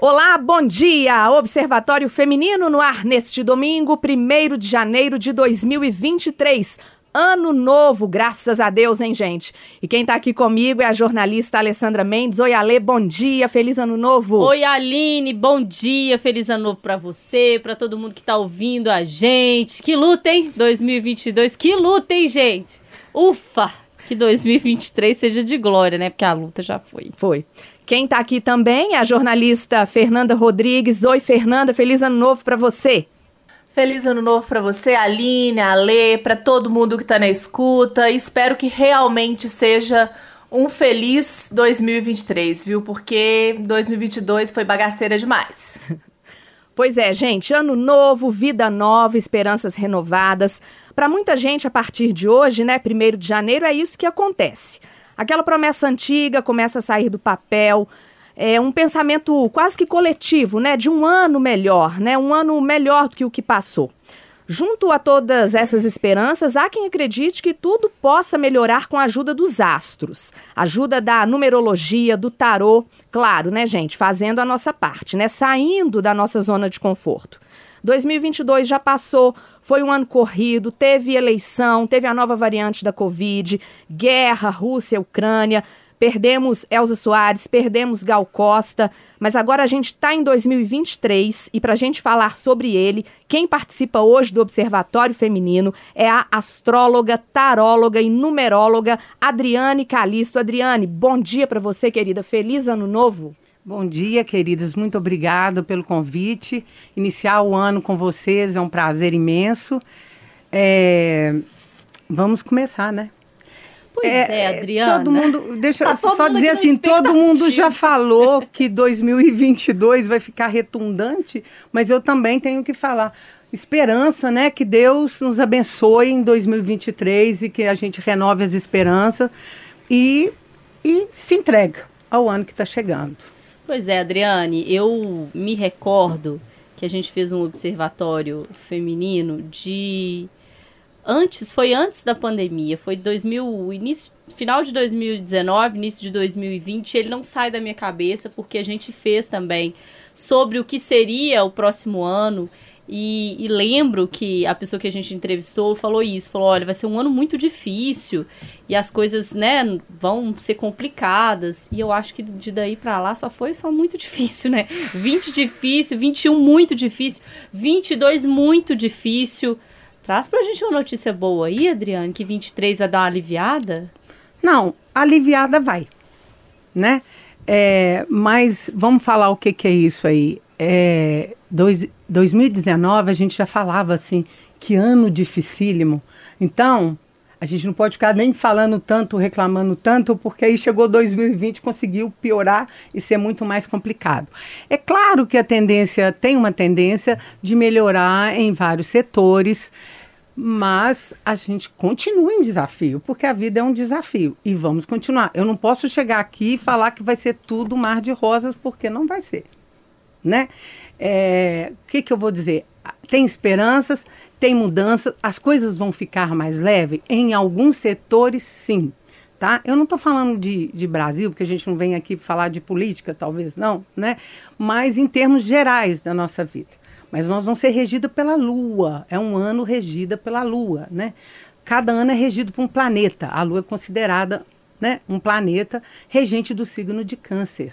Olá, bom dia! Observatório Feminino no ar neste domingo, 1 de janeiro de 2023. Ano novo, graças a Deus, hein, gente? E quem tá aqui comigo é a jornalista Alessandra Mendes. Oi, Ale, bom dia, feliz ano novo. Oi, Aline, bom dia, feliz ano novo pra você, pra todo mundo que tá ouvindo a gente. Que luta, hein? 2022, que luta, hein, gente? Ufa! Que 2023 seja de glória, né? Porque a luta já foi. Foi. Quem está aqui também é a jornalista Fernanda Rodrigues. Oi, Fernanda, feliz ano novo para você. Feliz ano novo para você, Aline, Alê, para todo mundo que está na escuta. Espero que realmente seja um feliz 2023, viu? Porque 2022 foi bagaceira demais. Pois é, gente, ano novo, vida nova, esperanças renovadas. Para muita gente, a partir de hoje, né, 1 de janeiro, é isso que acontece. Aquela promessa antiga começa a sair do papel. É um pensamento quase que coletivo, né? De um ano melhor, né? Um ano melhor do que o que passou. Junto a todas essas esperanças, há quem acredite que tudo possa melhorar com a ajuda dos astros, ajuda da numerologia, do tarô, claro, né, gente, fazendo a nossa parte, né, saindo da nossa zona de conforto. 2022 já passou, foi um ano corrido, teve eleição, teve a nova variante da Covid, guerra, Rússia, Ucrânia. Perdemos Elza Soares, perdemos Gal Costa, mas agora a gente está em 2023 e para a gente falar sobre ele, quem participa hoje do Observatório Feminino é a astróloga, taróloga e numeróloga Adriane Calisto. Adriane, bom dia para você, querida. Feliz ano novo. Bom dia, queridas. Muito obrigada pelo convite. Iniciar o ano com vocês é um prazer imenso. É... Vamos começar, né? Pois é, é, Adriana. Todo mundo, deixa tá só mundo dizer assim, todo mundo já falou que 2022 vai ficar retundante, mas eu também tenho que falar esperança, né? Que Deus nos abençoe em 2023 e que a gente renove as esperanças e, e se entrega ao ano que está chegando. Pois é, Adriane, eu me recordo que a gente fez um observatório feminino de antes, foi antes da pandemia, foi 2000, início, final de 2019, início de 2020, ele não sai da minha cabeça porque a gente fez também sobre o que seria o próximo ano e, e, lembro que a pessoa que a gente entrevistou falou isso, falou, olha, vai ser um ano muito difícil e as coisas, né, vão ser complicadas. E eu acho que de daí para lá só foi só muito difícil, né? 20 difícil, 21 muito difícil, 22 muito difícil. Traz pra gente uma notícia boa aí, Adriane, que 23 vai dar uma aliviada? Não, aliviada vai, né? É, mas vamos falar o que, que é isso aí. É, dois, 2019 a gente já falava assim, que ano dificílimo. Então, a gente não pode ficar nem falando tanto, reclamando tanto, porque aí chegou 2020 conseguiu piorar e ser muito mais complicado. É claro que a tendência tem uma tendência de melhorar em vários setores, mas a gente continua em desafio, porque a vida é um desafio e vamos continuar. Eu não posso chegar aqui e falar que vai ser tudo mar de rosas, porque não vai ser né? É, o que, que eu vou dizer? Tem esperanças, tem mudanças, as coisas vão ficar mais leves? Em alguns setores, sim. Tá? Eu não estou falando de, de Brasil, porque a gente não vem aqui falar de política, talvez não, né? mas em termos gerais da nossa vida. Mas nós vamos ser regidos pela Lua, é um ano regida pela Lua. Né? Cada ano é regido por um planeta. A Lua é considerada né, um planeta regente do signo de Câncer.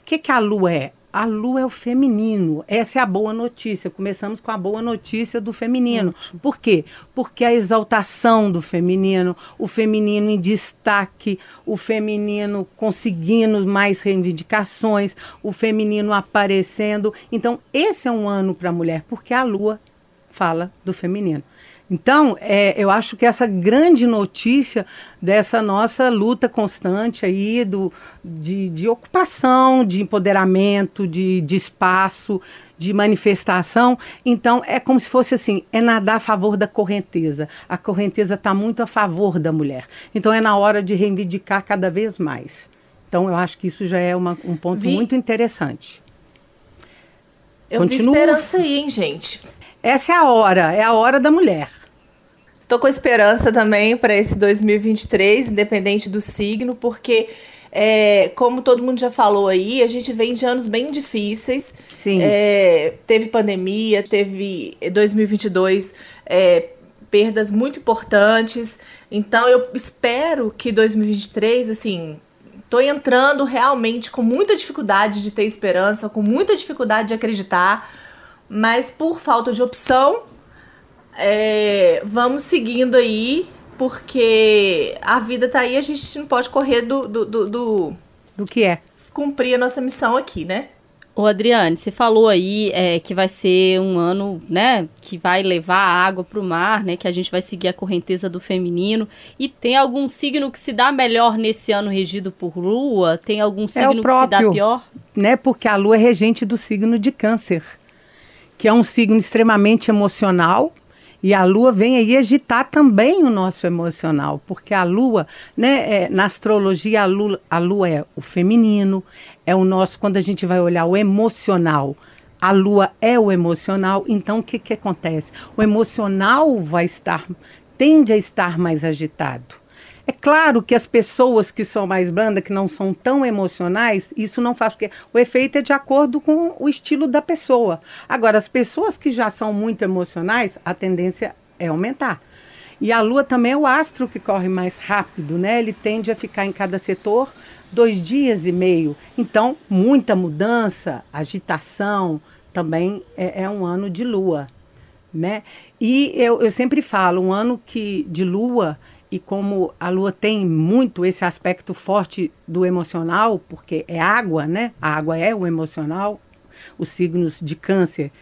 O que, que a Lua é? A lua é o feminino. Essa é a boa notícia. Começamos com a boa notícia do feminino. Por quê? Porque a exaltação do feminino, o feminino em destaque, o feminino conseguindo mais reivindicações, o feminino aparecendo. Então, esse é um ano para a mulher, porque a lua fala do feminino. Então, é, eu acho que essa grande notícia dessa nossa luta constante aí do, de, de ocupação, de empoderamento, de, de espaço, de manifestação, então é como se fosse assim, é nadar a favor da correnteza. A correnteza está muito a favor da mulher. Então é na hora de reivindicar cada vez mais. Então eu acho que isso já é uma, um ponto Vi... muito interessante. Eu Continua. vi esperança aí, hein, gente? Essa é a hora, é a hora da mulher. Tô com esperança também para esse 2023, independente do signo, porque É, como todo mundo já falou aí, a gente vem de anos bem difíceis. Sim. É, teve pandemia, teve 2022 é, perdas muito importantes. Então eu espero que 2023, assim, tô entrando realmente com muita dificuldade de ter esperança, com muita dificuldade de acreditar, mas por falta de opção, é, vamos seguindo aí, porque a vida tá aí, a gente não pode correr do, do, do, do Do que é? cumprir a nossa missão aqui, né? Ô Adriane, você falou aí é, que vai ser um ano, né, que vai levar a água para o mar, né, que a gente vai seguir a correnteza do feminino. E tem algum signo que se dá melhor nesse ano regido por lua? Tem algum signo que se dá próprio. pior? né? Porque a lua é regente do signo de câncer, que é um signo extremamente emocional. E a lua vem aí agitar também o nosso emocional, porque a lua, né, é, na astrologia, a lua, a lua é o feminino, é o nosso, quando a gente vai olhar o emocional, a lua é o emocional, então o que, que acontece? O emocional vai estar, tende a estar mais agitado. Claro que as pessoas que são mais brandas, que não são tão emocionais, isso não faz, porque o efeito é de acordo com o estilo da pessoa. Agora, as pessoas que já são muito emocionais, a tendência é aumentar. E a Lua também é o astro que corre mais rápido, né? Ele tende a ficar em cada setor dois dias e meio. Então, muita mudança, agitação, também é, é um ano de Lua, né? E eu, eu sempre falo, um ano que de Lua e como a lua tem muito esse aspecto forte do emocional, porque é água, né? A água é o emocional. Os signos de câncer,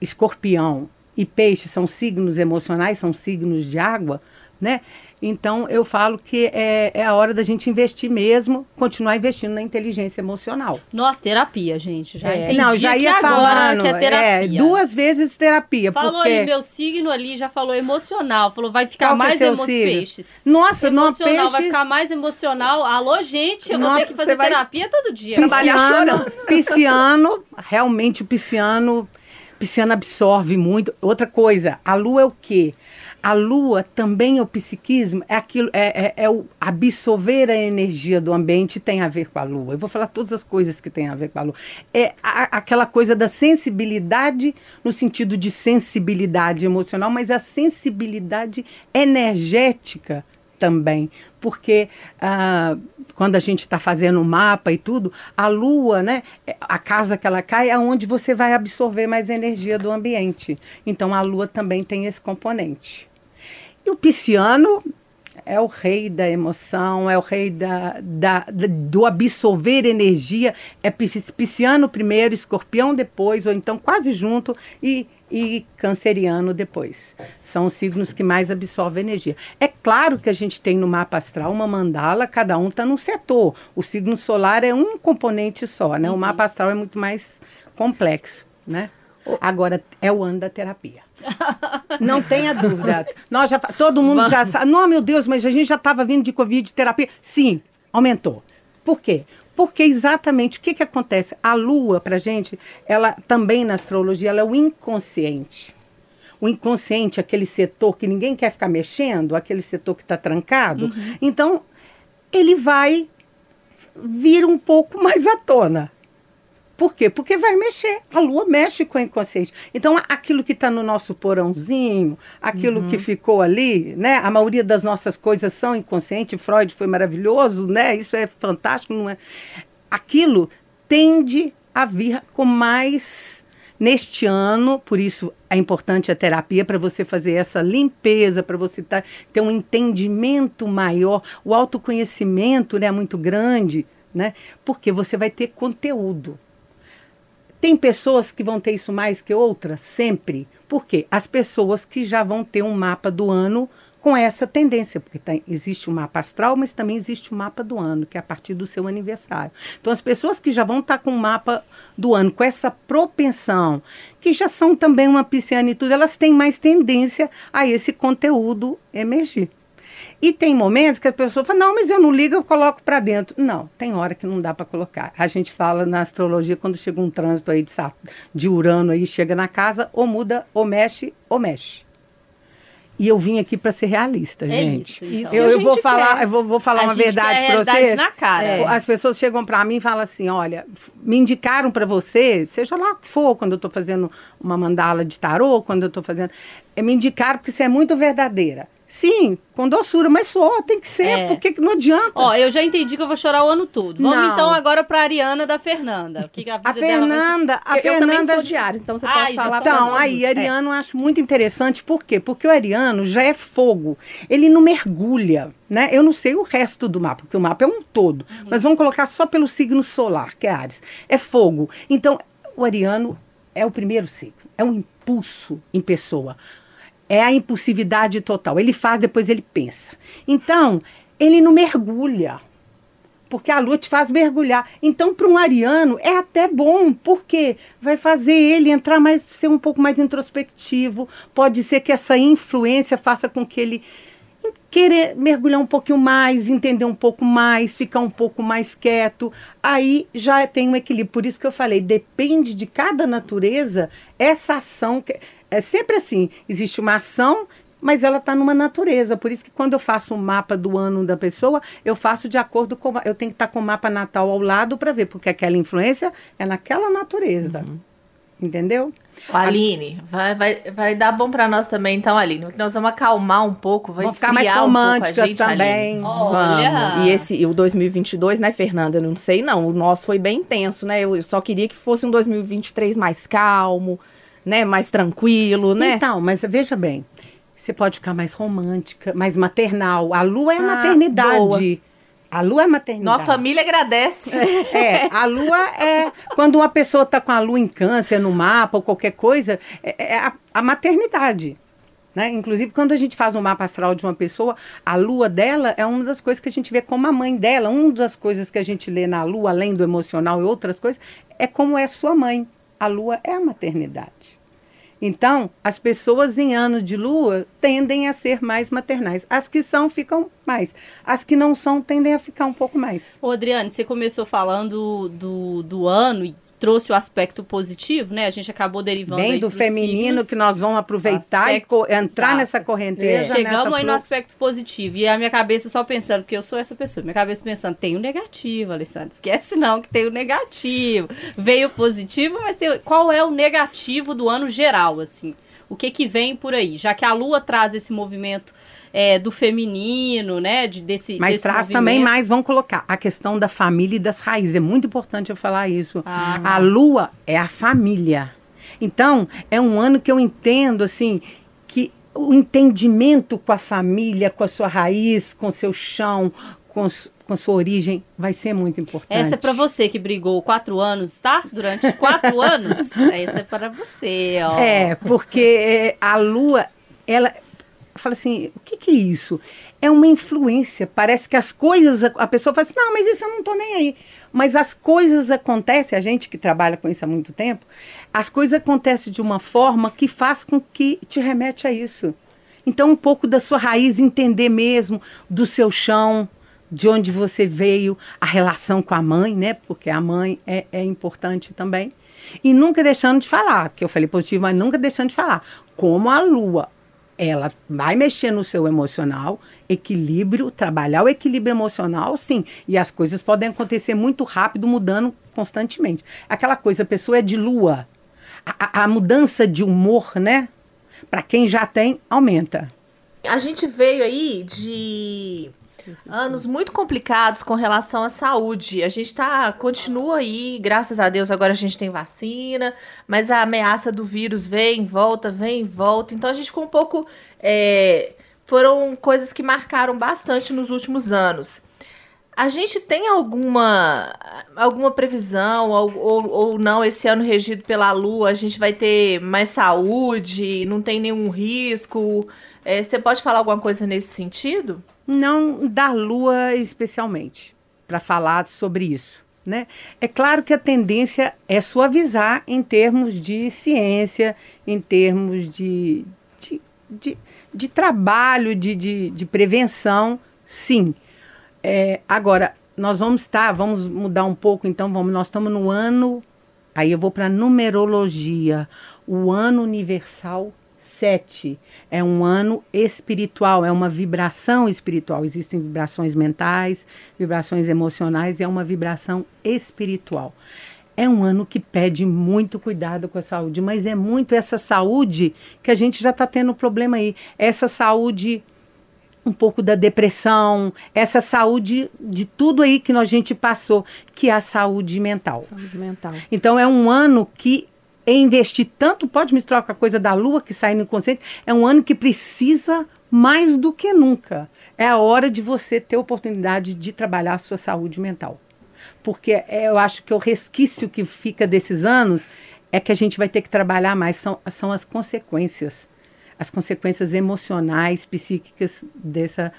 escorpião e peixe são signos emocionais, são signos de água, né? Então eu falo que é, é a hora da gente investir mesmo, continuar investindo na inteligência emocional. Nossa, terapia, gente. Já É. Não, já ia agora falando, que é terapia. é, duas vezes terapia, Falou porque aí meu signo ali, já falou emocional. Falou, vai ficar Qual é mais seu emo... peixes. Nossa, não emocional, vai peixes- ficar mais emocional. Alô, gente, eu vou Não, ter que fazer vai terapia todo dia. Trabalhar chorando. pisciano, realmente o pisciano, pisciano absorve muito. Outra coisa, a lua é o quê? A lua também é o psiquismo, é aquilo, é, é, é o absorver a energia do ambiente tem a ver com a lua. Eu vou falar todas as coisas que têm a ver com a lua. É a- aquela coisa da sensibilidade no sentido de sensibilidade emocional, mas a sensibilidade energética também, porque ah, quando a gente está fazendo um mapa e tudo, a lua, né, a casa que ela cai é onde você vai absorver mais energia do ambiente. Então a lua também tem esse componente. E o pisciano é o rei da emoção, é o rei da, da- da- do absorver energia. É pis- pisciano primeiro, escorpião depois, ou então quase junto, e, e canceriano depois. São os signos que mais absorvem energia. É claro que a gente tem no mapa astral uma mandala, cada um está num setor. O signo solar é um componente só, né? O mapa astral é muito mais complexo, né? Agora, é o ano da terapia. Não tenha dúvida. Nós já, todo mundo já sabe. Não, meu Deus, mas a gente já estava vindo de Covid terapia. Sim, aumentou. Por quê? Porque exatamente o que, que acontece? A lua, para gente, ela também na astrologia, ela é o inconsciente. O inconsciente, aquele setor que ninguém quer ficar mexendo, aquele setor que está trancado. Então, ele vai vir um pouco mais à tona. Por quê? Porque vai mexer. A lua mexe com o inconsciente. Então, aquilo que está no nosso porãozinho, aquilo que ficou ali, né? A maioria das nossas coisas são inconscientes. Freud foi maravilhoso, né? Isso é fantástico, não é? Aquilo tende a vir com mais neste ano, por isso é importante a terapia para você fazer essa limpeza, para você tá, ter um entendimento maior, o autoconhecimento né, é muito grande, né? Porque você vai ter conteúdo. Tem pessoas que vão ter isso mais que outras? Sempre. Por quê? As pessoas que já vão ter um mapa do ano com essa tendência, porque tem- existe o mapa astral, mas também existe o mapa do ano, que é a partir do seu aniversário. Então, as pessoas que já vão estar com o mapa do ano, com essa propensão, que já são também uma pisciana e tudo, elas têm mais tendência a esse conteúdo emergir. E tem momentos que a pessoa fala, não, mas eu não ligo, eu coloco para dentro. Não, tem hora que não dá para colocar. A gente fala na astrologia, quando chega um trânsito aí de, de Urano aí, chega na casa, ou muda, ou mexe, ou mexe. E eu vim aqui para ser realista, É gente. isso, então. que Eu, eu vou falar, eu vou, vou falar A uma verdade para vocês. na cara. É. As pessoas chegam para mim e falam assim: olha, me indicaram para você, seja lá o que for, quando eu estou fazendo uma mandala de tarô, quando eu estou fazendo. eh, Me indicaram porque você é muito verdadeira. Sim, com doçura, mas sou, tem que ser, É. porque não adianta. Ó, eu já entendi que eu vou chorar o ano todo. Vamos Não. então agora pra Ariana da Fernanda. O que a, a ser? Fernanda, a eu, eu também Fernanda sou de Ares, então você Ai, pode falar Então, aí, É. Ariano eu acho muito interessante, por quê? Porque o Ariano já é fogo. Ele não mergulha, né? Eu não sei o resto do mapa, porque o mapa é um todo. Mas vamos colocar só pelo signo solar, que é Ares. É fogo. Então, o Ariano é o primeiro signo. É um impulso em pessoa. É a impulsividade total. Ele faz, depois ele pensa. Então, ele não mergulha porque a lua te faz mergulhar. Então, para um ariano, é até bom, porque vai fazer ele entrar mais, ser um pouco mais introspectivo. Pode ser que essa influência faça com que ele querer mergulhar um pouquinho mais, entender um pouco mais, ficar um pouco mais quieto. Aí já tem um equilíbrio. Por isso que eu falei, depende de cada natureza essa ação. que- É sempre assim, existe uma ação mas ela está numa natureza. Por isso que quando eu faço um mapa do ano da pessoa, eu faço de acordo com. Eu tenho que estar com o mapa natal ao lado para ver, porque aquela influência é naquela natureza. Entendeu? Ô, Aline, vai, vai, vai dar bom pra nós também, então, Aline. porque Nós vamos acalmar um pouco, vai Vão ficar mais esfriar um românticas gente, também. Olha. Vamos. E esse e o 2022, né, Fernanda? Eu não sei não. O nosso foi bem intenso, né? Eu só queria que fosse um 2023 mais calmo, né, mais tranquilo, né? Então, mas veja bem, você pode ficar mais romântica, mais maternal. A lua é a Ah, maternidade. A lua é a maternidade. Nossa família agradece. É, a lua é. Quando uma pessoa está com a lua em câncer no mapa ou qualquer coisa, é, é a, a maternidade. Né? Inclusive, quando a gente faz um mapa astral de uma pessoa, a lua dela é uma das coisas que a gente vê como a mãe dela. Uma das coisas que a gente lê na lua, além do emocional e outras coisas, é como é sua mãe. A lua é a maternidade. Então, as pessoas em anos de lua tendem a ser mais maternais. As que são, ficam mais. As que não são, tendem a ficar um pouco mais. Ô, Adriane, você começou falando do, do ano trouxe o aspecto positivo, né? A gente acabou derivando Bem do feminino signos. que nós vamos aproveitar e Aspecto- co- entrar Exato. nessa correnteza. Chegamos nessa aí no aspecto positivo. E a minha cabeça só pensando, porque eu sou essa pessoa, minha cabeça pensando, tem o negativo, Alessandra. Esquece não que tem o negativo. Veio o positivo, mas tem, qual é o negativo do ano geral, assim? O que que vem por aí? Já que a Lua traz esse movimento é, do feminino, né? De, desse, Mas desse traz movimento. também mais, vamos colocar, a questão da família e das raízes. É muito importante eu falar isso. Ah. A lua é a família. Então, é um ano que eu entendo, assim, que o entendimento com a família, com a sua raiz, com o seu chão, com, com sua origem, vai ser muito importante. Essa é pra você que brigou quatro anos, tá? Durante quatro anos. Essa é para você, ó. É, porque é, a lua, ela fala assim, o que, que é isso? É uma influência. Parece que as coisas, a, pessoa fala assim, não, mas isso eu não tô nem aí. Mas as coisas acontecem, a gente que trabalha com isso há muito tempo, as coisas acontecem de uma forma que faz com que te remete a isso. Então, um pouco da sua raiz, entender mesmo do seu chão, de onde você veio, a relação com a mãe, né? Porque a mãe é, é importante também. E nunca deixando de falar, que eu falei positivo, mas nunca deixando de falar. Como a lua, ela vai mexer no seu emocional, equilíbrio, trabalhar o equilíbrio emocional, sim. E as coisas podem acontecer muito rápido, mudando constantemente. Aquela coisa, a pessoa é de lua. A, a- a mudança de humor, né? Para quem já tem, aumenta. A gente veio aí de anos muito complicados com relação à saúde. A gente tá continua aí, graças a Deus, agora a gente tem vacina, mas a ameaça do vírus vem, volta, vem, volta. Então a gente ficou um pouco é, foram coisas que marcaram bastante nos últimos anos. A gente tem alguma alguma previsão ou, ou, ou não esse ano regido pela Lua? A gente vai ter mais saúde? Não tem nenhum risco? É, você pode falar alguma coisa nesse sentido? Não da lua especialmente, para falar sobre isso. Né? É claro que a tendência é suavizar em termos de ciência, em termos de, de, de, de trabalho, de, de, de prevenção, sim. É, agora, nós vamos estar, vamos mudar um pouco, então vamos, nós estamos no ano, aí eu vou para numerologia, o ano universal Sete é um ano espiritual, é uma vibração espiritual. Existem vibrações mentais, vibrações emocionais e é uma vibração espiritual. É um ano que pede muito cuidado com a saúde, mas é muito essa saúde que a gente já está tendo problema aí. Essa saúde um pouco da depressão, essa saúde de tudo aí que a gente passou, que é a saúde mental. Saúde mental. Então é um ano que investir tanto, pode misturar com a coisa da lua que sai no inconsciente, é um ano que precisa mais do que nunca. É a hora de você ter oportunidade de trabalhar a sua saúde mental. Porque é, eu acho que o resquício que fica desses anos é que a gente vai ter que trabalhar mais, são, são as consequências as consequências emocionais, psíquicas dessa,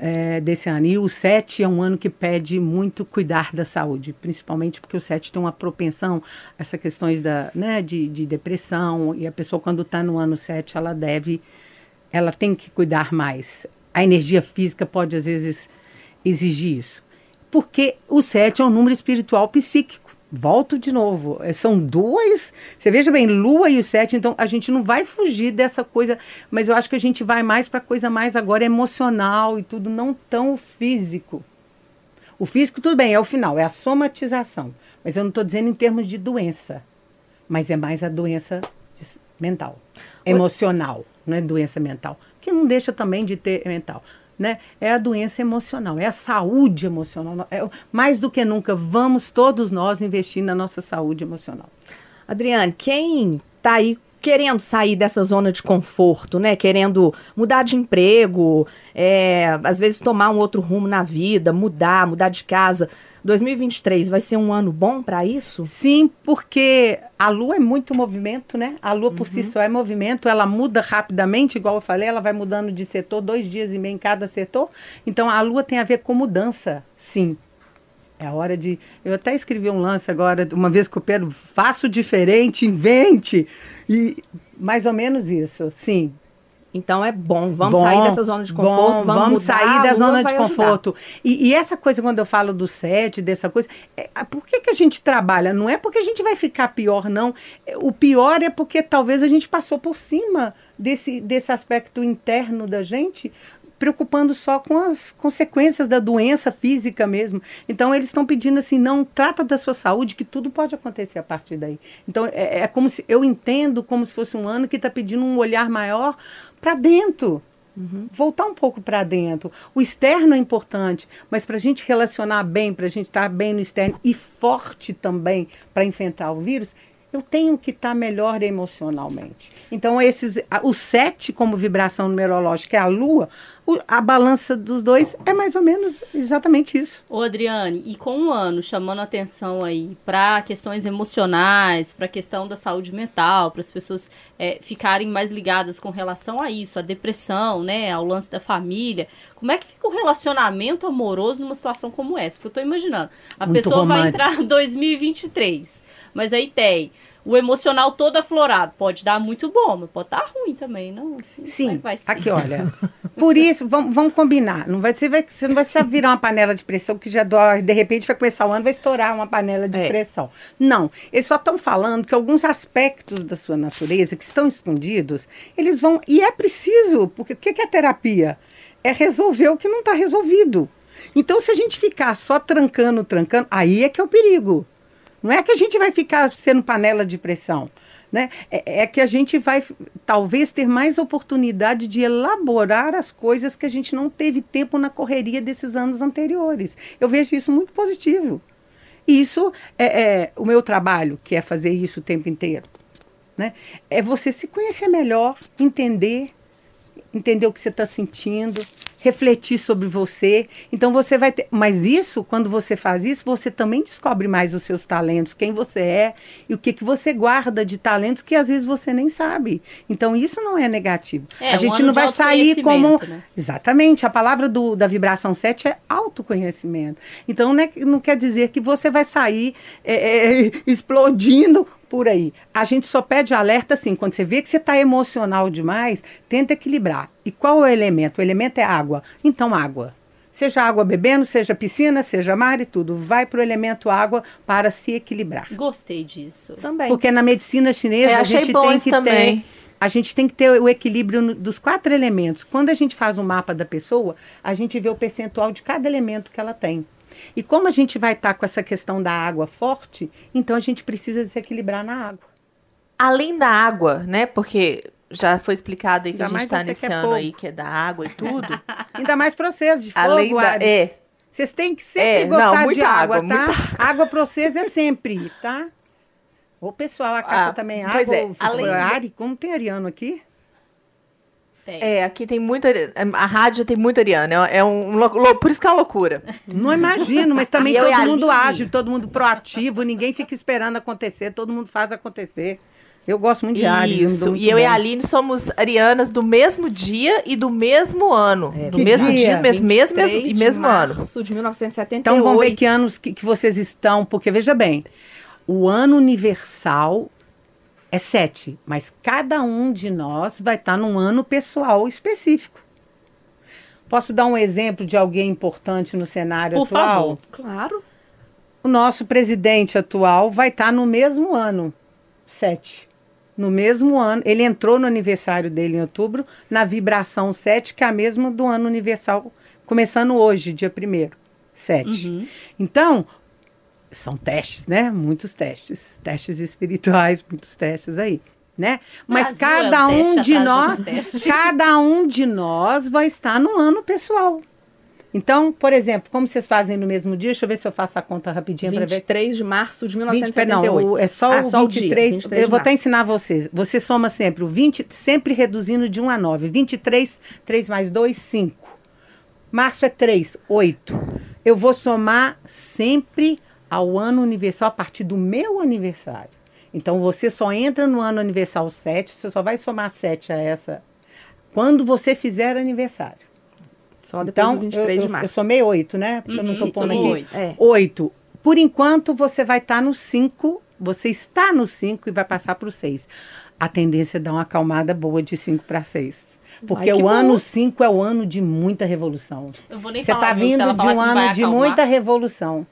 é, desse ano. E o 7 é um ano que pede muito cuidar da saúde, principalmente porque o 7 tem uma propensão a essas questões da, né, de, de depressão, e a pessoa, quando está no ano 7, ela deve, ela tem que cuidar mais. A energia física pode, às vezes, exigir isso. Porque o 7 é um número espiritual psíquico. Volto de novo. É, são duas. Você veja bem, Lua e o Sete, então a gente não vai fugir dessa coisa, mas eu acho que a gente vai mais para coisa mais agora emocional e tudo, não tão físico. O físico, tudo bem, é o final, é a somatização. Mas eu não estou dizendo em termos de doença, mas é mais a doença mental, emocional, não é doença mental, que não deixa também de ter mental né? É a doença emocional, é a saúde emocional. É, mais do que nunca, vamos todos nós investir na nossa saúde emocional. Adriane, quem está aí querendo sair dessa zona de conforto, né? Querendo mudar de emprego, é, às vezes tomar um outro rumo na vida, mudar, mudar de casa. 2023 vai ser um ano bom para isso? Sim, porque a Lua é muito movimento, né? A Lua por uhum. si só é movimento, ela muda rapidamente, igual eu falei, ela vai mudando de setor, dois dias e meio em cada setor. Então a Lua tem a ver com mudança, sim. É a hora de. Eu até escrevi um lance agora, uma vez com o Pedro, faço diferente, invente. E mais ou menos isso, sim. Então é bom, vamos bom, sair dessa zona de conforto, bom, vamos, vamos sair da zona de conforto. E, e, essa coisa, quando eu falo do sete, dessa coisa, é, por que, que a gente trabalha? Não é porque a gente vai ficar pior, não. É, o pior é porque talvez a gente passou por cima desse, desse aspecto interno da gente preocupando só com as consequências da doença física mesmo. Então, eles estão pedindo assim, não, trata da sua saúde, que tudo pode acontecer a partir daí. Então, é, é como se, eu entendo como se fosse um ano que está pedindo um olhar maior para dentro. Uhum. Voltar um pouco para dentro. O externo é importante, mas para a gente relacionar bem, para a gente estar tá bem no externo e forte também para enfrentar o vírus, eu tenho que estar tá melhor emocionalmente. Então, esses, o sete como vibração numerológica é a lua, o, a balança dos dois é mais ou menos exatamente isso. Ô, Adriane, e com um ano chamando atenção aí para questões emocionais, para a questão da saúde mental, para as pessoas é, ficarem mais ligadas com relação a isso, a depressão, né, ao lance da família, como é que fica o relacionamento amoroso numa situação como essa? Porque eu estou imaginando, a Muito pessoa romântico. vai entrar em 2023, mas aí tem o emocional todo aflorado. Pode dar muito bom, mas pode estar ruim também, não? Assim, Sim, vai ser. aqui, olha. Por isso, vamos, vamos combinar. Não vai, ser, vai, você não vai só virar uma panela de pressão que já dói, de repente vai começar o ano, vai estourar uma panela de é. pressão. Não, eles só estão falando que alguns aspectos da sua natureza que estão escondidos, eles vão. E é preciso, porque o que é terapia? É resolver o que não está resolvido. Então, se a gente ficar só trancando, trancando, aí é que é o perigo. Não é que a gente vai ficar sendo panela de pressão. Né? É, é, que a gente vai talvez ter mais oportunidade de elaborar as coisas que a gente não teve tempo na correria desses anos anteriores. Eu vejo isso muito positivo. E isso é, é o meu trabalho, que é fazer isso o tempo inteiro. Né? É você se conhecer melhor, entender, entender o que você está sentindo, refletir sobre você. Então você vai ter. Mas isso, quando você faz isso, você também descobre mais os seus talentos, quem você é e o que, que você guarda de talentos que às vezes você nem sabe. Então isso não é negativo. É, a gente um não vai sair como. Né? Exatamente. A palavra do, da vibração 7 é autoconhecimento. Então não, é, não quer dizer que você vai sair é, é, explodindo por aí. A gente só pede alerta assim, quando você vê que você está emocional demais, tenta equilibrar. E qual é o elemento? O elemento é água. Então, água. Seja água bebendo, seja piscina, seja mar e tudo. Vai para o elemento água para se equilibrar. Gostei disso. Também. Porque na medicina chinesa é, a gente tem que também. ter a gente tem que ter o equilíbrio dos quatro elementos. Quando a gente faz um mapa da pessoa, a gente vê o percentual de cada elemento que ela tem. E como a gente vai estar com essa questão da água forte, então a gente precisa se equilibrar na água. Além da água, né? Porque já foi explicado aí que Ainda a gente mais tá você nesse é ano fogo. aí que é da água e tudo. Ainda mais para vocês de fogo, Além da- é. Vocês têm que sempre É, não, gostar de muita água, água, tá? muita Água para vocês é sempre, tá? Ô, pessoal, a Cássia Ah, também é pois água. é, além Ari, como tem ariano aqui? Tem. É, aqui tem muita. A rádio tem muito Ariana. É, é um, lou- lou- por isso que é uma loucura. Não imagino, mas também E e todo mundo age, todo mundo proativo, ninguém fica esperando acontecer, todo mundo faz acontecer. Eu gosto muito de Ares. Isso. muito E eu e bem. a Aline somos arianas do mesmo dia e do mesmo ano. do Que mesmo dia? dia, mesmo, mesmo, 23 mesmo, e de mesmo ano. de 1978. Então vamos ver que anos que, que vocês estão, porque veja bem, o ano universal é sete, mas cada um de nós vai estar num ano pessoal específico. Posso dar um exemplo de alguém importante no cenário Por atual? favor. Claro. O nosso presidente atual vai estar no mesmo ano, sete. No mesmo ano, ele entrou no aniversário dele em outubro, na vibração 7, que é a mesma do ano universal, começando hoje, dia 1 7. Então, são testes, né? Muitos testes. Testes espirituais, muitos testes aí, né? Mas Brasil é cada um um teste de nós, cada um de nós vai estar no ano pessoal. Então, por exemplo, como vocês fazem no mesmo dia? Deixa eu ver se eu faço a conta rapidinho para ver. 23 de março de 20, perdão, 1978. o- é só Ah, o só o dia, 23. 23 eu vou até ensinar vocês. Você soma sempre o 20, sempre reduzindo de 1 a 9. 23, 3 mais 2, 5. Março é 3, 8. Eu vou somar sempre ao ano universal a partir do meu aniversário. Então você só entra no ano universal 7, você só vai somar 7 a essa quando você fizer aniversário. Só depois Então, do 23 eu, de eu, março. eu somei 8, né? Porque eu não Uhum, estou pondo somou aqui. oito. É. Oito. Por enquanto, você vai estar no 5. Você está no 5 e vai passar para o 6. A tendência é dar uma acalmada boa de 5 para 6. Porque Ai, o bom. ano 5 é o ano de muita revolução. Eu vou nem Você falar está vindo de um ano de acalmar. muita revolução.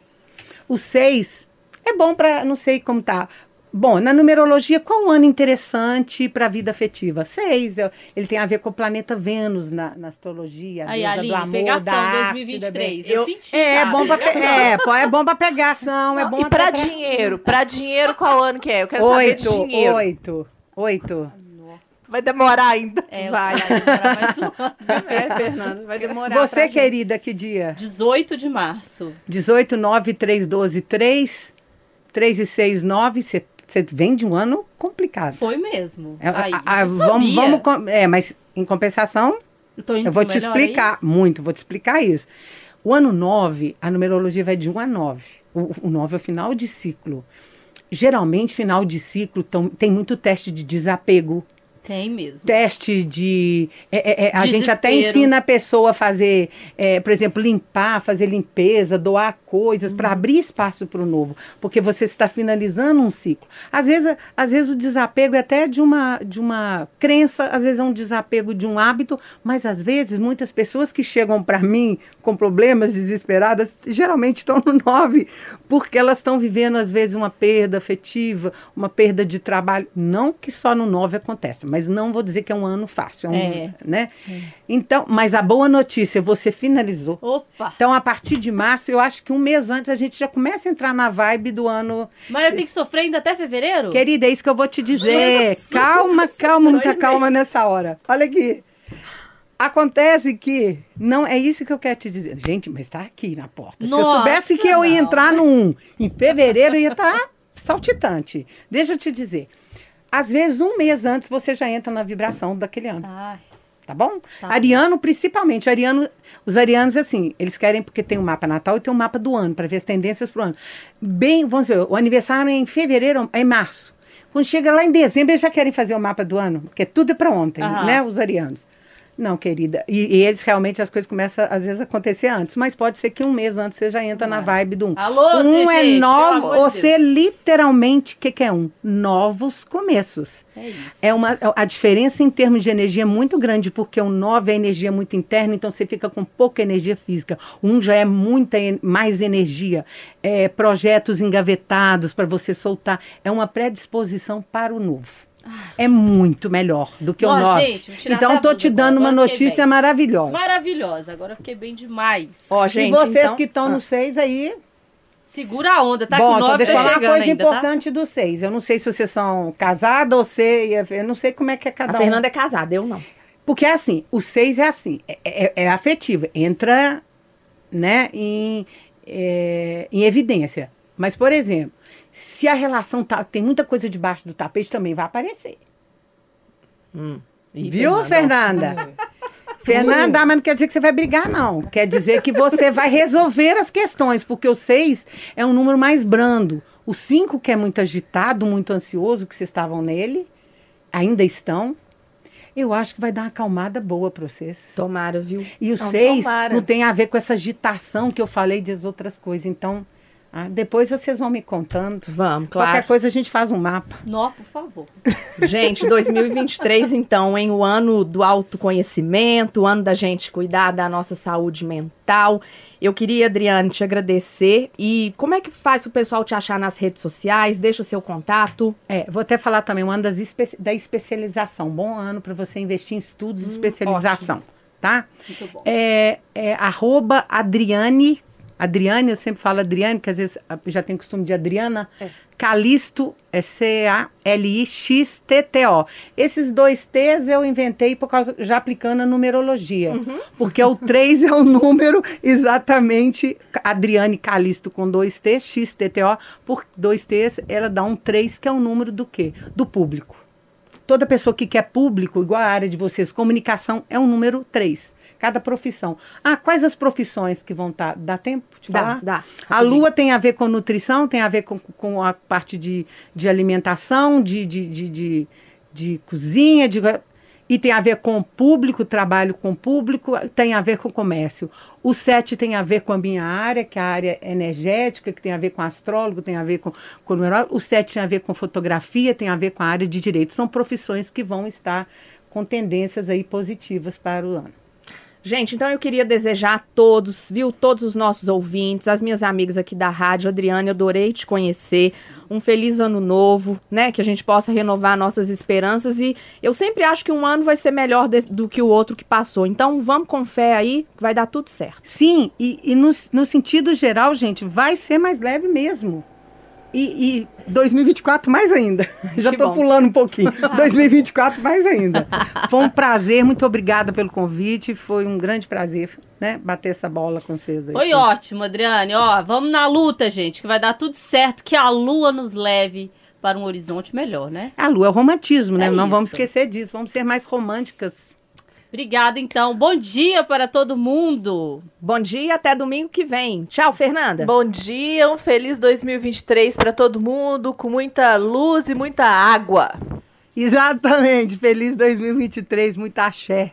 O 6 é bom para. Não sei como tá. Bom, na numerologia, qual um ano interessante para a vida afetiva? Seis. Ele tem a ver com o planeta Vênus na, na astrologia. a Aí, Aline, do amor, pegação da arte, 2023. da- Eu senti É, já, é bom para pegação. é, é bom para pegação, é bom e pra dinheiro? Pra dinheiro, qual ano que é? Eu quero saber de Oito, dinheiro. oito, oito. Vai demorar ainda. É, Vai. vai. Vai mais um. É, Fernando, vai demorar. Você, pra gente. querida, que dia? 18 de março. 18, 9, 3, 12, 3, 3 e 6, 9. Você vem de um ano complicado. Foi mesmo. É, Aí, a- a- vamos, vamos, é, mas em compensação, Eu, tô indo eu vou te melhor aí. explicar muito, vou te explicar isso. O ano 9, a numerologia vai de 1 a 9. O, o 9 é o final de ciclo. Geralmente, final de ciclo tão- tem muito teste de desapego, Tem mesmo. teste de. é, é, é, a gente até ensina a pessoa a fazer, é, por exemplo, limpar, fazer limpeza, doar coisas para abrir espaço para o novo, porque você está finalizando um ciclo. Às vezes, às vezes o desapego é até de uma, de uma crença, às vezes é um desapego de um hábito, mas às vezes muitas pessoas que chegam para mim com problemas desesperadas geralmente estão no 9, porque elas estão vivendo às vezes uma perda afetiva, uma perda de trabalho. Não que só no 9 acontece, mas não vou dizer que é um ano fácil, é um, É. né? Então, mas a boa notícia, você finalizou. Opa! Então, a partir de março, eu acho que um mês antes a gente já começa a entrar na vibe do ano. Mas eu tenho que sofrer ainda até fevereiro? Querida, é isso que eu vou te dizer. Jesus! Calma, calma, muita calma nessa hora. Olha aqui. Acontece que não é isso que eu quero te dizer. Gente, mas está aqui na porta. Se eu Nossa, soubesse que eu ia não. entrar 1 em fevereiro, ia estar saltitante. Deixa eu te dizer. Às vezes, um mês antes, você já entra na vibração daquele ano. Ai, Tá bom? Tá. Ariano, principalmente. Ariano, os arianos, assim, eles querem, porque tem um mapa natal e tem um mapa do ano, para ver as tendências pro ano. Bem, vamos ver, o aniversário é em fevereiro, é em março. Quando chega lá em dezembro, eles já querem fazer o mapa do ano, porque tudo é para ontem, Aham. né? Os arianos. Não, querida. E, e eles realmente, as coisas começam, às vezes, a acontecer antes. Mas pode ser que um mês antes você já entra na vibe do um. Alô, um é pelo novo, amor de você literalmente, o que, que é um? Novos começos. é isso. É uma, a diferença em termos de energia é muito grande, porque o 9 é energia muito interna, então você fica com pouca energia física. Um já é muita mais energia. É, projetos engavetados para você soltar. É uma predisposição para o novo. É muito melhor do que o 9. gente, então, a blusa te dando agora, uma notícia bem. maravilhosa. Maravilhosa. Agora eu fiquei bem demais. Ó, E gente, vocês então- que estão no 6 aí. Segura a onda, tá Bom, com então deixa eu tá falar uma coisa ainda, tá? importante do 6. Eu não sei se vocês são casados ou se. Eu não sei como é que é cada A um. Fernanda é casada, eu não. Porque é assim, o 6 é assim, é, é, é afetivo, entra né, em, é, em evidência. Mas, por exemplo, se a relação tá, tem muita coisa debaixo do tapete, também vai aparecer. Ih, Viu, Fernanda? Fernanda, mas não quer dizer que você vai brigar, não. Quer dizer que você vai resolver as questões, porque o 6 é um número mais brando. O 5, que é muito agitado, muito ansioso, que vocês estavam nele, ainda estão. Eu acho que vai dar uma acalmada boa para vocês. Tomara, viu? E o Não, 6 tomara. não tem a ver com essa agitação que eu falei das outras coisas. Então, ah, depois vocês vão me contando. Vamos, claro. Qualquer coisa a gente faz um mapa. Nó, por favor. Gente, 2023, então, em o ano do autoconhecimento, o ano da gente cuidar da nossa saúde mental. Eu queria, Adriane, te agradecer. E como é que faz o pessoal te achar nas redes sociais? Deixa o seu contato. É, vou até falar também um ano das espe- da especialização. Bom ano para você investir em estudos de especialização, tá? Muito bom. É, é arroba Adriane, Adriane, eu sempre falo Adriane, que às vezes ah, já tem costume de Adriana. Calisto é C-A-L-I-X-T-T-O. Esses dois T's eu inventei por causa, já aplicando a numerologia. Porque o 3 é o número exatamente Adriane Calisto com dois T's, X-T-T-O. Por dois T's, ela dá um 3, que é o número do quê? Do público. Toda pessoa que quer público, igual a área de vocês, comunicação é um número 3. Cada profissão. Ah, quais as profissões que vão estar? Dá tempo de Dá, falar? dá. A lua tem a ver com nutrição, tem a ver com, com a parte de, de alimentação, de, de, de, de, de cozinha, de, e tem a ver com o público, trabalho com o público, tem a ver com o comércio. O 7 tem a ver com a minha área, que é a área energética, que tem a ver com astrólogo, tem a ver com, com numerólogo. O 7 tem a ver com fotografia, tem a ver com a área de direito. São profissões que vão estar com tendências aí positivas para o ano. Gente, então eu queria desejar a todos, viu, todos os nossos ouvintes, as minhas amigas aqui da rádio, Adriane, adorei te conhecer. Um feliz ano novo, né? Que a gente possa renovar nossas esperanças e eu sempre acho que um ano vai ser melhor de- do que o outro que passou. Então vamos com fé aí, vai dar tudo certo. Sim, e, e no, no sentido geral, gente, vai ser mais leve mesmo. E, e 2024 mais ainda. Já bom. pulando um pouquinho. 2024 mais ainda. Foi um prazer, muito obrigada pelo convite. Foi um grande prazer, né? Bater essa bola com vocês aí. Foi ótimo, Adriane. Ó, vamos na luta, gente, que vai dar tudo certo, que a lua nos leve para um horizonte melhor, né? A lua é o romantismo, né? É Não vamos isso. esquecer disso. Vamos ser mais românticas. Obrigada, então. Bom dia para todo mundo. Bom dia, até domingo que vem. Tchau, Fernanda. Bom dia, um feliz 2023 para todo mundo, com muita luz e muita água. Exatamente. Feliz 2023, muita axé.